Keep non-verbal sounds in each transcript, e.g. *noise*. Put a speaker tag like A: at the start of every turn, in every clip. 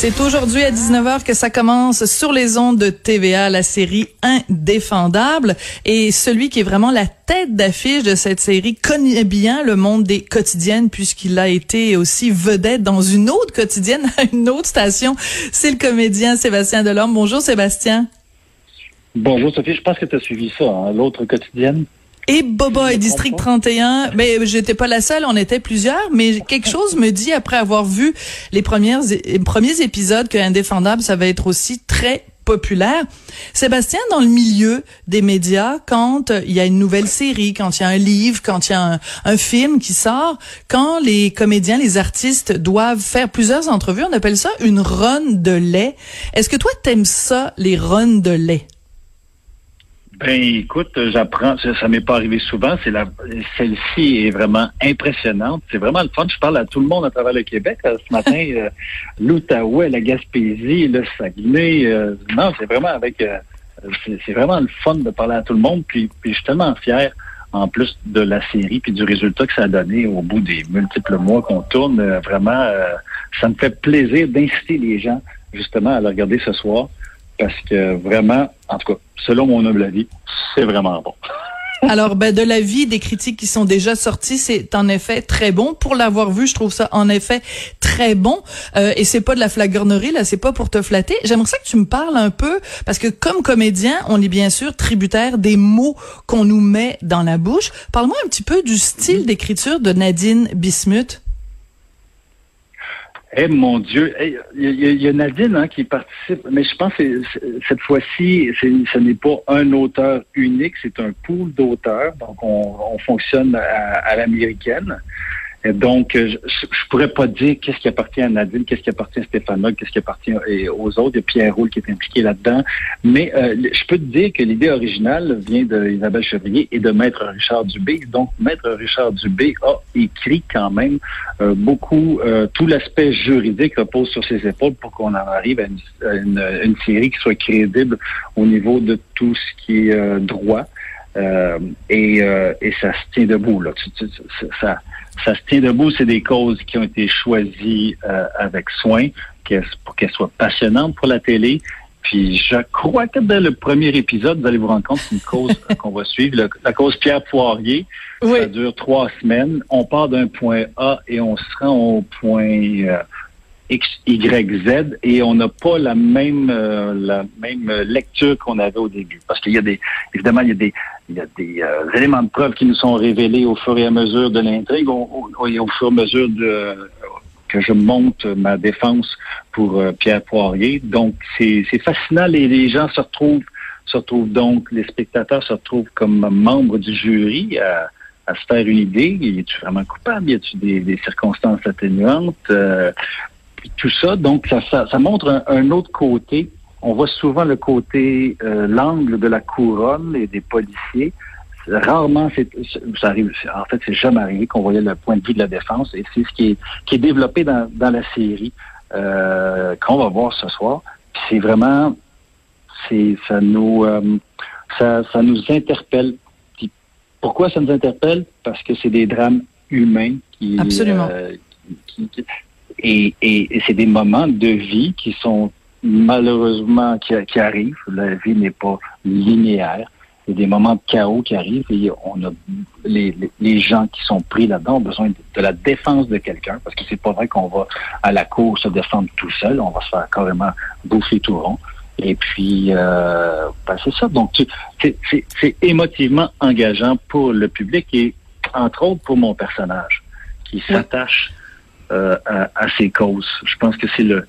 A: C'est aujourd'hui à 19h que ça commence sur les ondes de TVA, la série Indéfendable. Et celui qui est vraiment la tête d'affiche de cette série connaît bien le monde des quotidiennes puisqu'il a été aussi vedette dans une autre quotidienne *laughs* à une autre station. C'est le comédien Sébastien Delorme. Bonjour Sébastien.
B: Bonjour Sophie, je pense que tu as suivi ça, hein, l'autre quotidienne
A: et Boba et District 31. Mais j'étais pas la seule, on était plusieurs, mais quelque *laughs* chose me dit après avoir vu les premières les premiers épisodes que Indéfendable ça va être aussi très populaire. Sébastien, dans le milieu des médias, quand il y a une nouvelle série, quand il y a un livre, quand il y a un, un, film qui sort, quand les comédiens, les artistes doivent faire plusieurs entrevues, on appelle ça une run de lait. Est-ce que toi, t'aimes ça, les runs de lait?
B: Ben écoute, j'apprends, ça, ça m'est pas arrivé souvent. C'est la, celle-ci est vraiment impressionnante. C'est vraiment le fun. Je parle à tout le monde à travers le Québec euh, ce matin. *laughs* euh, L'Outaouais, la Gaspésie, le Saguenay. Euh, non, c'est vraiment avec, euh, c'est vraiment le fun de parler à tout le monde. Puis, puis je suis tellement fier en plus de la série puis du résultat que ça a donné au bout des multiples mois qu'on tourne. vraiment, ça me fait plaisir d'inciter les gens justement à le regarder ce soir parce que vraiment, en tout cas, selon mon humble avis, c'est vraiment bon. *laughs*
A: Alors, ben, de l'avis des critiques qui sont déjà sorties, c'est en effet très bon. Pour l'avoir vu, je trouve ça en effet très bon. Euh, et c'est pas de la flagornerie, là, c'est pas pour te flatter. J'aimerais ça que tu me parles un peu, parce que comme comédien, on est bien sûr tributaire des mots qu'on nous met dans la bouche. Parle-moi un petit peu du style d'écriture de Nadine Bismuth.
B: Eh mon Dieu, il hey, y, a Nadine hein, qui participe, mais je pense que cette fois-ci, ce n'est pas un auteur unique, c'est un pool d'auteurs. Donc, on, on, fonctionne à l'américaine. Donc, je, je pourrais pas dire qu'est-ce qui appartient à Nadine, qu'est-ce qui appartient à Stéphane qu'est-ce qui appartient aux autres. Il y a Pierre Roule qui est impliqué là-dedans. Mais euh, je peux te dire que l'idée originale vient d'Isabelle Chevrier et de Maître Richard Dubé. Donc, Maître Richard Dubé a écrit quand même euh, beaucoup, euh, tout l'aspect juridique repose sur ses épaules pour qu'on en arrive à une, une, une, série qui soit crédible au niveau de tout ce qui est droit. Et, et ça se tient debout. Là. Ça, ça se tient debout, c'est des causes qui ont été choisies euh, avec soin pour qu'elles soient passionnantes pour la télé. Puis je crois que dans le premier épisode, vous allez vous rendre compte c'est une cause *laughs* qu'on va suivre, le, la cause Pierre Poirier. Oui. Ça dure trois semaines. On part d'un point A et on se rend au point euh, X, Y, Z et on n'a pas la même euh, la même lecture qu'on avait au début. Parce qu'il y a des évidemment il y a des il y a des euh, éléments de preuve qui nous sont révélés au fur et à mesure de l'intrigue, au, fur et à mesure que je monte ma défense pour euh, Pierre Poirier. Donc, c'est fascinant. Les, gens se retrouvent, se retrouvent donc, les spectateurs se retrouvent comme membres du jury à, se faire une idée. Vraiment coupable? Y a-tu des, des, circonstances atténuantes? Puis tout ça. Donc, ça, ça, ça montre un, un autre côté on voit souvent le côté, euh, l'angle de la couronne et des policiers. Rarement, c'est, ça arrive. En fait, c'est jamais arrivé qu'on voyait le point de vue de la défense, et c'est ce qui est, qui est développé dans, dans la série euh, qu'on va voir ce soir. Puis c'est vraiment, c'est, ça nous, euh, ça, ça nous interpelle. Puis pourquoi ça nous interpelle? Parce que c'est des drames humains qui,
A: Absolument.
B: Qui, qui, et, et, et c'est des moments de vie qui sont malheureusement qui, qui arrive. La vie n'est pas linéaire. Il y a des moments de chaos qui arrivent et on a les, les, les gens qui sont pris là-dedans ont besoin de, de la défense de quelqu'un parce que c'est pas vrai qu'on va à la cour se défendre tout seul. On va se faire carrément bouffer tout rond. Et puis, euh, ben c'est ça. Donc, c'est émotivement engageant pour le public et, entre autres, pour mon personnage qui s'attache euh, à, à ces causes. Je pense que c'est le,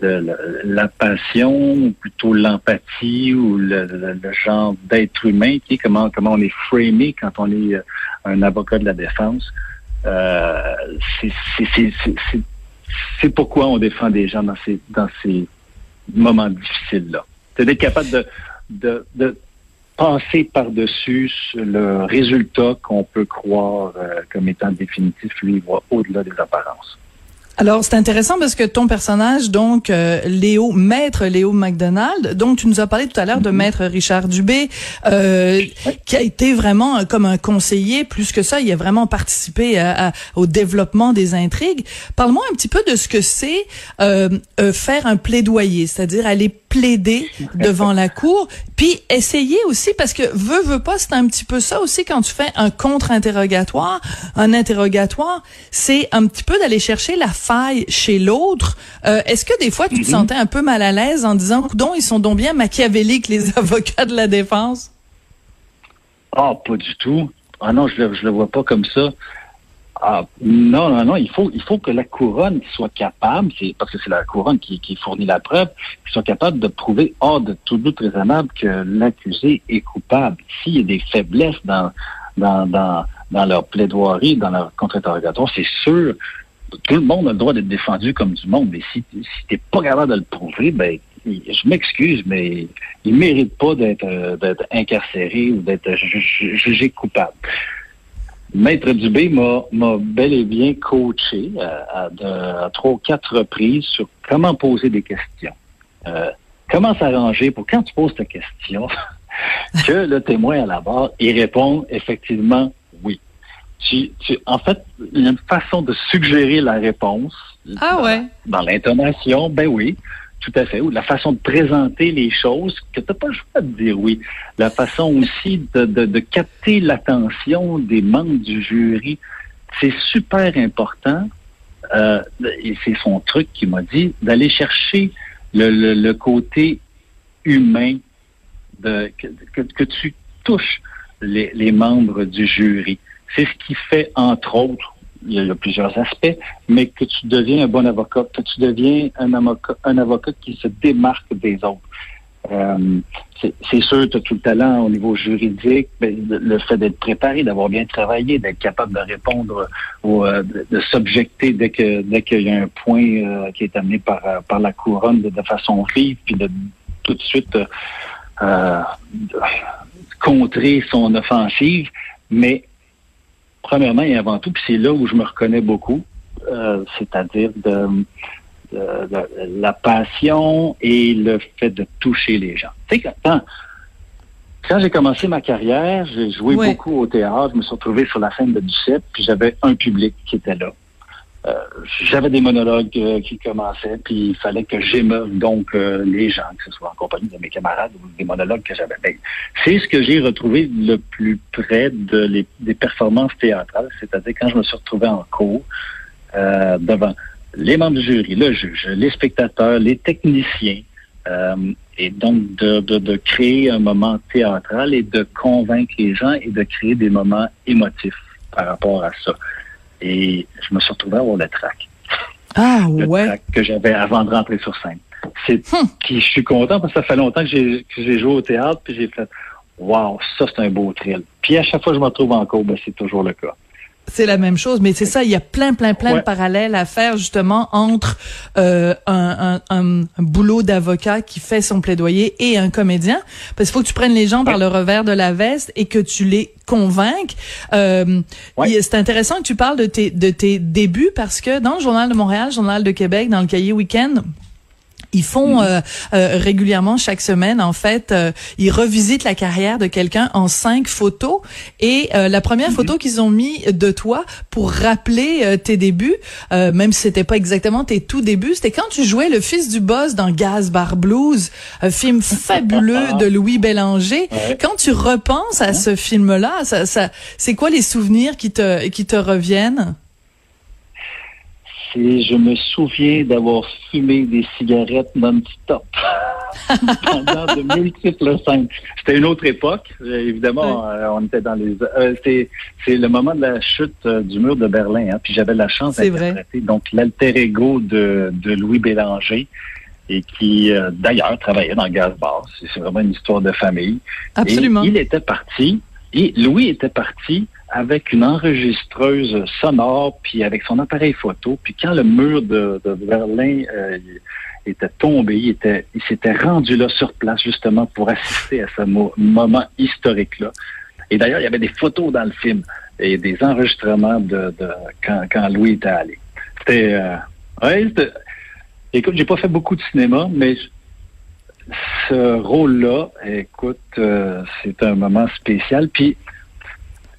B: de la passion, ou plutôt l'empathie ou le, le, le genre d'être humain, qui comment comment on est framé quand on est un avocat de la défense. Euh, c'est pourquoi on défend des gens dans ces dans ces moments difficiles là. C'est d'être capable de, de, de passer par-dessus le résultat qu'on peut croire euh, comme étant définitif, lui, va au-delà des apparences.
A: Alors, c'est intéressant parce que ton personnage, donc, euh, Léo, maître Léo McDonald, donc tu nous as parlé tout à l'heure de mm-hmm. maître Richard Dubé, euh, qui a été vraiment comme un conseiller, plus que ça, il a vraiment participé à, au développement des intrigues. Parle-moi un petit peu de ce que c'est euh, euh faire un plaidoyer, c'est-à-dire aller plaider devant la cour, puis essayer aussi, parce que veut, veut pas, c'est un petit peu ça aussi quand tu fais un contre-interrogatoire, un interrogatoire, c'est un petit peu d'aller chercher la chez l'autre. Euh, est-ce que des fois tu te mm-hmm. sentais un peu mal à l'aise en disant, coudon, ils sont donc bien machiavéliques les *laughs* avocats de la défense?
B: Ah, pas du tout. Ah non, je le, le vois pas comme ça. Ah, non, non, non, il faut, il faut que la couronne soit capable, parce que c'est la couronne qui, fournit la preuve, qu'il soit capable de prouver hors de tout doute raisonnable que l'accusé est coupable. S'il y a des faiblesses dans, dans, dans, dans leur plaidoirie, dans leur contre-interrogatoire, c'est sûr tout le monde a le droit d'être défendu comme du monde, mais si, si t'es pas capable de le prouver, ben je m'excuse, mais il mérite pas d'être euh, d'être incarcéré ou d'être jugé coupable. Maître Dubé m'a bel et bien coaché euh, à, trois ou quatre reprises sur comment poser des questions. Euh, comment s'arranger pour quand tu poses ta question, *laughs* que le témoin à la barre, il répond effectivement en fait, il y a une façon de suggérer la réponse.
A: Ah ouais.
B: Dans, l'intonation, ben oui, tout à fait. Ou la façon de présenter les choses, que tu n'as pas le choix de dire oui. La façon aussi de, de, capter l'attention des membres du jury, c'est super important. Euh, et c'est son truc qui m'a dit d'aller chercher le, le, côté humain, de, que, que, tu touches les, les membres du jury. C'est ce qui fait, entre autres, il y a plusieurs aspects, mais que tu deviens un bon avocat, que tu deviens un avocat, un avocat qui se démarque des autres. Euh, c'est sûr, tu as tout le talent au niveau juridique, mais le fait d'être préparé, d'avoir bien travaillé, d'être capable de répondre, ou euh, de, s'objecter dès que dès qu'il y a un point euh, qui est amené par par la couronne de, façon vive, puis de tout de suite contrer son offensive, mais premièrement et avant tout, puis c'est là où je me reconnais beaucoup, euh, c'est-à-dire de, la passion et le fait de toucher les gens. Tu sais, quand, quand j'ai commencé ma carrière, j'ai joué beaucoup au théâtre, je me suis retrouvé sur la scène de Duceppe, puis j'avais un public qui était là. Euh, j'avais des monologues euh, qui commençaient, puis il fallait que j'émeuve donc euh, les gens, que ce soit en compagnie de mes camarades ou des monologues que j'avais. Ben, c'est ce que j'ai retrouvé le plus près de des performances théâtrales, c'est-à-dire quand je me suis retrouvé en cours devant les membres du jury, le juge, les spectateurs, les techniciens, et donc de, de créer un moment théâtral et de convaincre les gens et de créer des moments émotifs par rapport à ça. Et je me suis retrouvé à avoir le track.
A: Ah
B: le
A: ouais.
B: Track que j'avais avant de rentrer sur scène. C'est hum. je suis content parce que ça fait longtemps que j'ai joué au théâtre puis j'ai fait Wow, ça c'est un beau thrill. Puis à chaque fois que je me retrouve en cours, ben, c'est toujours le cas.
A: C'est la même chose, mais c'est ça, il y a plein, plein, plein de parallèles à faire justement entre euh, un, un, un, boulot d'avocat qui fait son plaidoyer et un comédien, parce qu'il faut que tu prennes les gens par le revers de la veste et que tu les convainques. Euh, C'est intéressant que tu parles de tes, de tes débuts parce que dans le Journal de Montréal, Journal de Québec, dans le cahier Week-end, ils font mhm. euh, euh, régulièrement chaque semaine, en fait, euh, ils revisitent la carrière de quelqu'un en cinq photos. Et la première mhm. photo qu'ils ont mis de toi pour rappeler tes débuts, même si c'était pas exactement tes tout débuts, c'était quand tu jouais le fils du boss dans Gaz Bar Blues, un film fabuleux de Louis Bélanger. Quand tu repenses à ce film-là, ça, ça, c'est quoi les souvenirs qui te qui te reviennent?
B: Je me souviens d'avoir fumé des cigarettes non-stop *laughs* pendant de multiples scènes. C'était une autre époque, évidemment. Euh, on était dans les. Euh, c'est le moment de la chute euh, du mur de Berlin, hein, puis j'avais la chance d'interpréter donc l'alter ego de, de Louis Bélanger et qui d'ailleurs travaillait dans Gaz Bar. C'est vraiment une histoire de famille.
A: Absolument.
B: Et il était parti et Louis était parti avec une enregistreuse sonore, puis avec son appareil photo. Puis quand le mur de, Berlin euh, était tombé, il, était, il s'était rendu là sur place justement pour assister à ce moment historique-là. Et d'ailleurs, il y avait des photos dans le film et des enregistrements de, de quand, quand Louis était allé. C'était euh, Oui, écoute, j'ai pas fait beaucoup de cinéma, mais ce rôle-là, écoute, euh, c'est un moment spécial. Puis,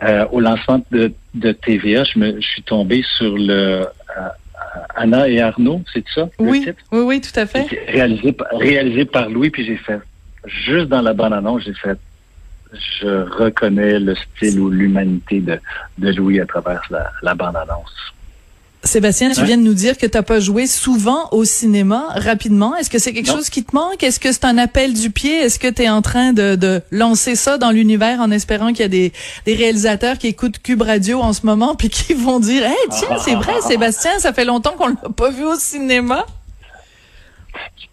B: euh, au lancement de, de TVA, je, me, je suis tombé sur le euh, Anna et Arnaud, c'est ça?
A: Oui, oui, oui, tout à fait.
B: Réalisé, réalisé par Louis, puis j'ai fait, juste dans la bande-annonce, j'ai fait, je reconnais le style ou l'humanité de, de Louis à travers la, la bande-annonce.
A: Sébastien, tu viens de nous dire que tu n'as pas joué souvent au cinéma. Rapidement, est-ce que c'est quelque chose qui te manque? Est-ce que c'est un appel du pied? Est-ce que tu es en train de, de lancer ça dans l'univers en espérant qu'il y a des, des, réalisateurs qui écoutent Cube Radio en ce moment puis qui vont dire Hey, tiens, c'est vrai, *laughs* Sébastien, ça fait longtemps qu'on l'a pas vu au cinéma?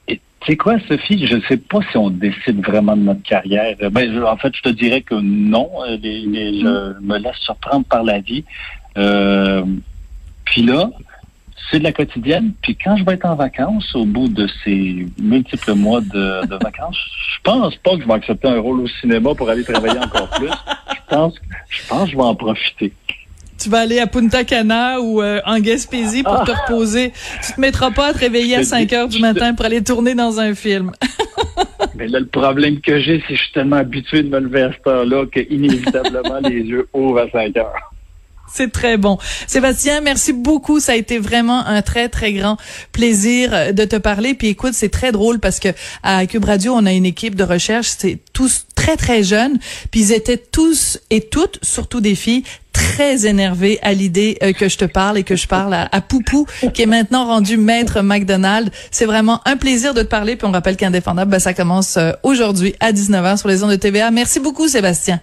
B: Tu sais quoi, Sophie? Je ne sais pas si on décide vraiment de notre carrière. Ben, en fait, je te dirais que non. Euh, je me laisse surprendre par la vie. Euh, puis là, c'est de la quotidienne. Puis quand je vais être en vacances, au bout de ces multiples mois de, vacances, je pense pas que je vais accepter un rôle au cinéma pour aller travailler encore plus. Je pense, je pense que je vais en profiter.
A: Tu vas aller à Punta Cana ou euh, en Gaspésie pour te ah! reposer. Tu te mettras pas à te réveiller à 5 heures du matin pour aller tourner dans un film. *laughs*
B: Mais là, le problème que j'ai, c'est que je suis tellement habitué de me lever à cette heure-là que inévitablement *laughs* les yeux ouvrent à 5 heures.
A: C'est très bon. Sébastien, merci beaucoup. Ça a été vraiment un très, très grand plaisir euh, de te parler. Puis écoute, c'est très drôle parce que à Cube Radio, on a une équipe de recherche. C'est tous très, très jeunes. Puis ils étaient tous et toutes, surtout des filles, très énervés à l'idée euh, que je te parle et que je parle à, Poupou, qui est maintenant rendu maître McDonald. C'est vraiment un plaisir de te parler. Puis on rappelle qu'Indéfendable, ben, ça commence euh, aujourd'hui à 19h sur les ondes de TVA. Merci beaucoup, Sébastien.